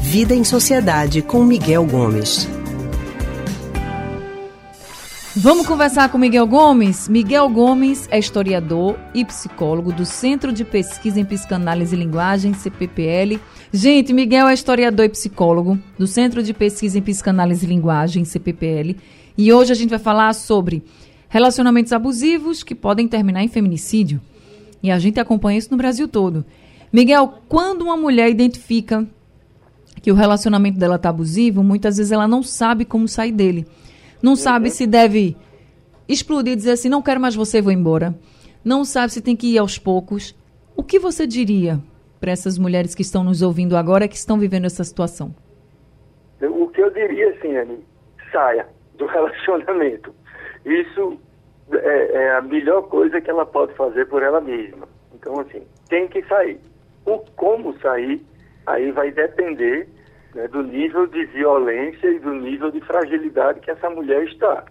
Vida em Sociedade com Miguel Gomes. Vamos conversar com Miguel Gomes? Miguel Gomes é historiador e psicólogo do Centro de Pesquisa em Psicanálise e Linguagem, CPPL. Gente, Miguel é historiador e psicólogo do Centro de Pesquisa em Psicanálise e Linguagem, CPPL. E hoje a gente vai falar sobre relacionamentos abusivos que podem terminar em feminicídio. E a gente acompanha isso no Brasil todo. Miguel, quando uma mulher identifica que o relacionamento dela está abusivo, muitas vezes ela não sabe como sair dele. Não sabe uhum. se deve explodir e dizer assim, não quero mais você, vou embora. Não sabe se tem que ir aos poucos. O que você diria para essas mulheres que estão nos ouvindo agora, que estão vivendo essa situação? O que eu diria, assim, Anny, saia do relacionamento. Isso é, é, a melhor coisa que ela pode fazer por ela mesma. Então, assim, tem que sair. O como sair, aí vai depender né, do nível de violência e do nível de fragilidade que essa mulher está.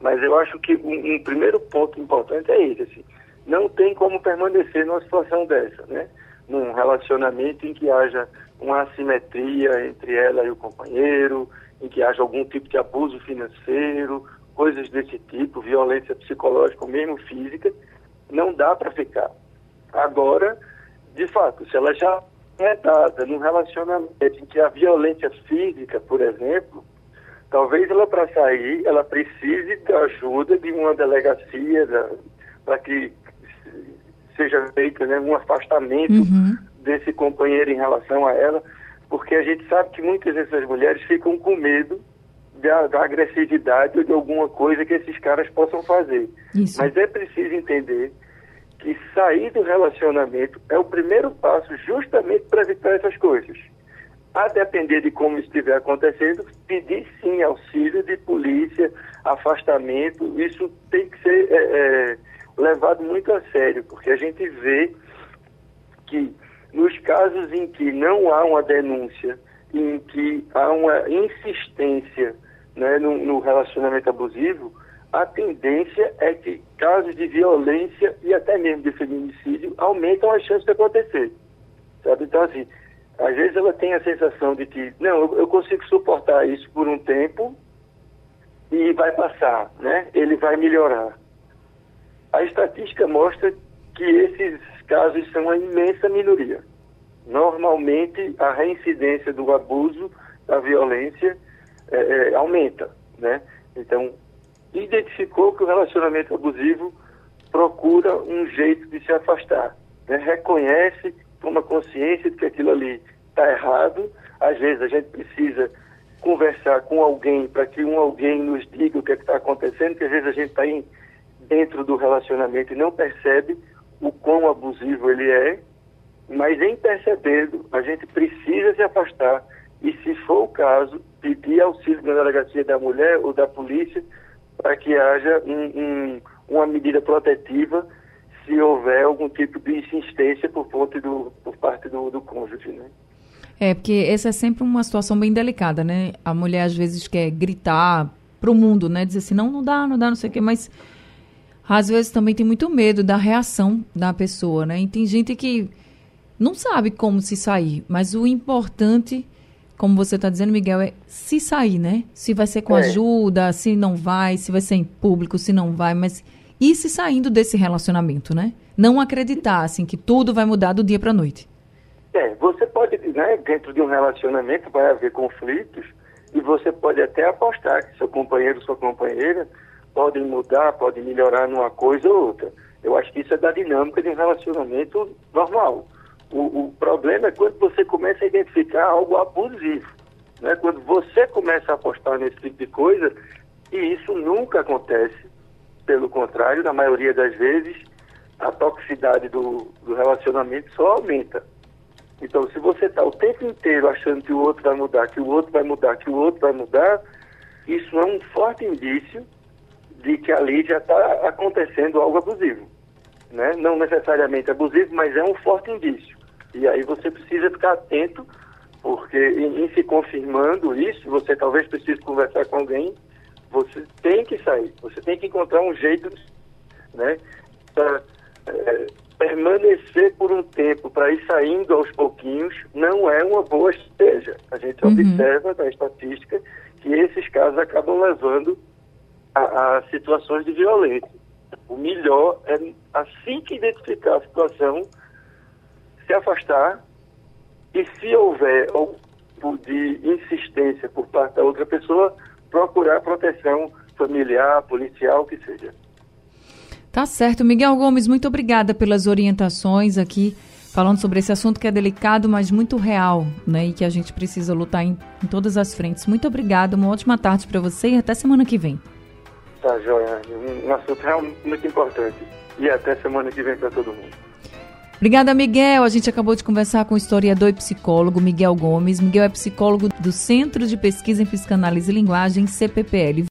Mas eu acho que um, um primeiro ponto importante é esse, assim, não tem como permanecer numa situação dessa, né? Num relacionamento em que haja uma assimetria entre ela e o companheiro, em que haja algum tipo de abuso financeiro, coisas desse tipo, violência psicológica ou mesmo física, não dá para ficar. Agora, de fato, se ela já é dada num relacionamento em que a violência física, por exemplo, talvez ela para sair, ela precise da ajuda de uma delegacia para que seja feito né, um afastamento uhum. desse companheiro em relação a ela, porque a gente sabe que muitas dessas mulheres ficam com medo da, da agressividade ou de alguma coisa que esses caras possam fazer. Isso. Mas é preciso entender que sair do relacionamento é o primeiro passo justamente para evitar essas coisas. A depender de como estiver acontecendo, pedir sim auxílio de polícia, afastamento, isso tem que ser é, é, levado muito a sério, porque a gente vê que nos casos em que não há uma denúncia, em que há uma insistência né, no, no relacionamento abusivo, a tendência é que casos de violência e até mesmo de feminicídio aumentam as chances de acontecer. Sabe? Então, assim, às vezes ela tem a sensação de que, não, eu, eu consigo suportar isso por um tempo e vai passar, né? Ele vai melhorar. A estatística mostra que esses casos são a imensa minoria. Normalmente, a reincidência do abuso, da violência, é, é, aumenta, né? Então, identificou que o relacionamento abusivo procura um jeito de se afastar. Né? Reconhece, toma consciência de que aquilo ali está errado. Às vezes a gente precisa conversar com alguém para que um alguém nos diga o que é está acontecendo, que às vezes a gente está dentro do relacionamento e não percebe o quão abusivo ele é, mas em percebendo, a gente precisa se afastar e, se for o caso, pedir auxílio da delegacia da mulher ou da polícia para que haja um, um, uma medida protetiva se houver algum tipo de insistência por, parte do, por parte do, do cônjuge, né? É, porque essa é sempre uma situação bem delicada, né? A mulher às vezes quer gritar para o mundo, né? Dizer assim, não, não dá, não dá, não sei o quê, mas às vezes também tem muito medo da reação da pessoa, né? E tem gente que não sabe como se sair, mas o importante como você está dizendo, Miguel, é se sair, né? Se vai ser com é. ajuda, se não vai, se vai ser em público, se não vai, mas e se saindo desse relacionamento, né? Não acreditar, assim, que tudo vai mudar do dia para a noite. É, você pode, né, dentro de um relacionamento vai haver conflitos e você pode até apostar que seu companheiro, sua companheira podem mudar, podem melhorar numa coisa ou outra. Eu acho que isso é da dinâmica de um relacionamento normal. O, o, problema é quando você começa a identificar algo abusivo. Né? Quando você começa a apostar nesse tipo de coisa, e isso nunca acontece. Pelo contrário, na maioria das vezes, a toxicidade do, do relacionamento só aumenta. Então, se você está o tempo inteiro achando que o outro vai mudar, que o outro vai mudar, que o outro vai mudar, isso é um forte indício de que ali já está acontecendo algo abusivo. Né? Não necessariamente abusivo, mas é um forte indício. E aí você precisa ficar atento, porque em, se confirmando isso, você talvez precise conversar com alguém, você tem que sair, você tem que encontrar um jeito, né, é, permanecer por um tempo para ir saindo aos pouquinhos não é uma boa estratégia. A gente uhum. observa na estatística que esses casos acabam levando a, a situações de violência. O melhor é, assim que identificar a situação, se afastar e se houver algum tipo de insistência por parte da outra pessoa, procurar proteção familiar, policial, que seja. Tá certo. Miguel Gomes, muito obrigada pelas orientações aqui, falando sobre esse assunto que é delicado, mas muito real, né? E que a gente precisa lutar em, em todas as frentes. Muito obrigada, uma ótima tarde para você e até semana que vem. Tá, joia. Um assunto realmente muito importante. E até semana que vem para todo mundo. Obrigada, Miguel. A gente acabou de conversar com o historiador e psicólogo Miguel Gomes. Miguel é psicólogo do Centro de Pesquisa em Psicanálise e Linguagem, CPPL.